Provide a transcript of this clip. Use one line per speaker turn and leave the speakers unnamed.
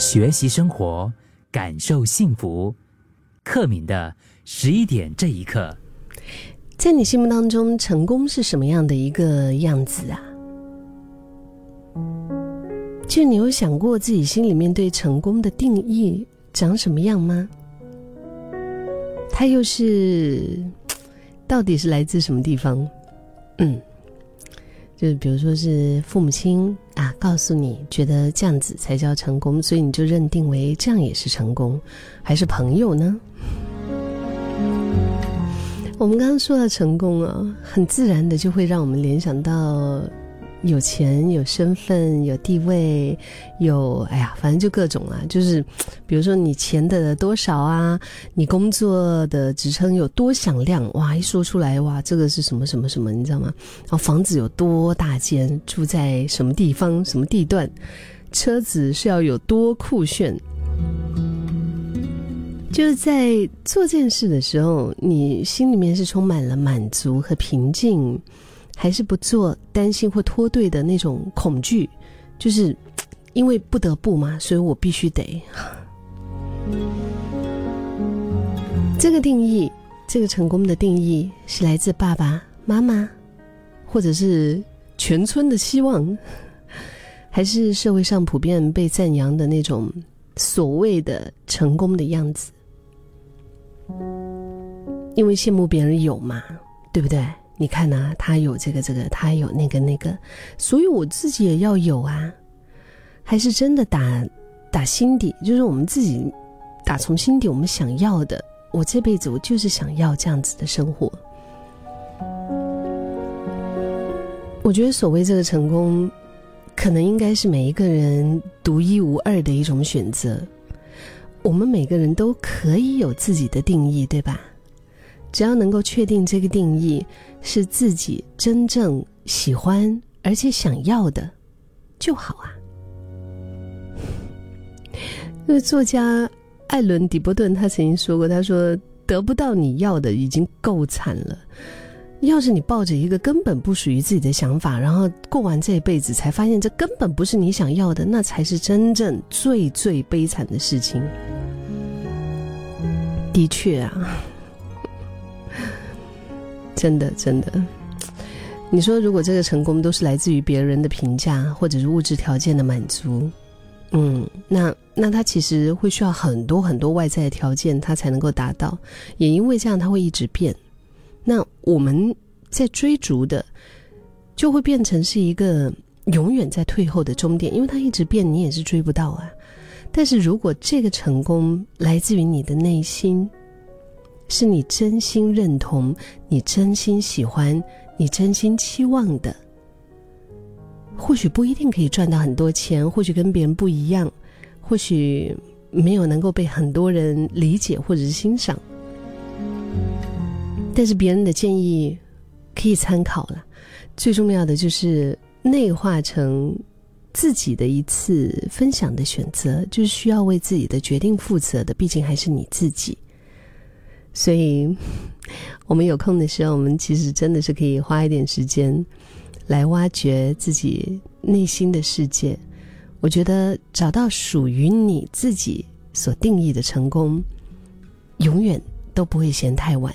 学习生活，感受幸福。克敏的十一点这一刻，
在你心目当中，成功是什么样的一个样子啊？就你有想过自己心里面对成功的定义长什么样吗？它又是 到底是来自什么地方？嗯，就是比如说是父母亲啊，告诉你觉得这样子才叫成功，所以你就认定为这样也是成功，还是朋友呢？我们刚刚说到成功啊，很自然的就会让我们联想到。有钱、有身份、有地位、有哎呀，反正就各种啊，就是，比如说你钱的多少啊，你工作的职称有多响亮，哇，一说出来，哇，这个是什么什么什么，你知道吗？然后房子有多大间，住在什么地方、什么地段，车子是要有多酷炫，就是在做这件事的时候，你心里面是充满了满足和平静。还是不做，担心或脱队的那种恐惧，就是 因为不得不嘛，所以我必须得。这个定义，这个成功的定义，是来自爸爸妈妈，或者是全村的希望，还是社会上普遍被赞扬的那种所谓的成功的样子？因为羡慕别人有嘛，对不对？你看呐，他有这个这个，他有那个那个，所以我自己也要有啊，还是真的打打心底，就是我们自己打从心底我们想要的。我这辈子我就是想要这样子的生活。我觉得所谓这个成功，可能应该是每一个人独一无二的一种选择。我们每个人都可以有自己的定义，对吧？只要能够确定这个定义是自己真正喜欢而且想要的，就好啊。那个作家艾伦·迪波顿他曾经说过：“他说得不到你要的已经够惨了，要是你抱着一个根本不属于自己的想法，然后过完这一辈子才发现这根本不是你想要的，那才是真正最最悲惨的事情。”的确啊。真的，真的，你说如果这个成功都是来自于别人的评价，或者是物质条件的满足，嗯，那那他其实会需要很多很多外在的条件，他才能够达到。也因为这样，他会一直变。那我们在追逐的，就会变成是一个永远在退后的终点，因为他一直变，你也是追不到啊。但是如果这个成功来自于你的内心。是你真心认同、你真心喜欢、你真心期望的，或许不一定可以赚到很多钱，或许跟别人不一样，或许没有能够被很多人理解或者是欣赏，但是别人的建议可以参考了。最重要的就是内化成自己的一次分享的选择，就是需要为自己的决定负责的，毕竟还是你自己。所以，我们有空的时候，我们其实真的是可以花一点时间，来挖掘自己内心的世界。我觉得找到属于你自己所定义的成功，永远都不会嫌太晚。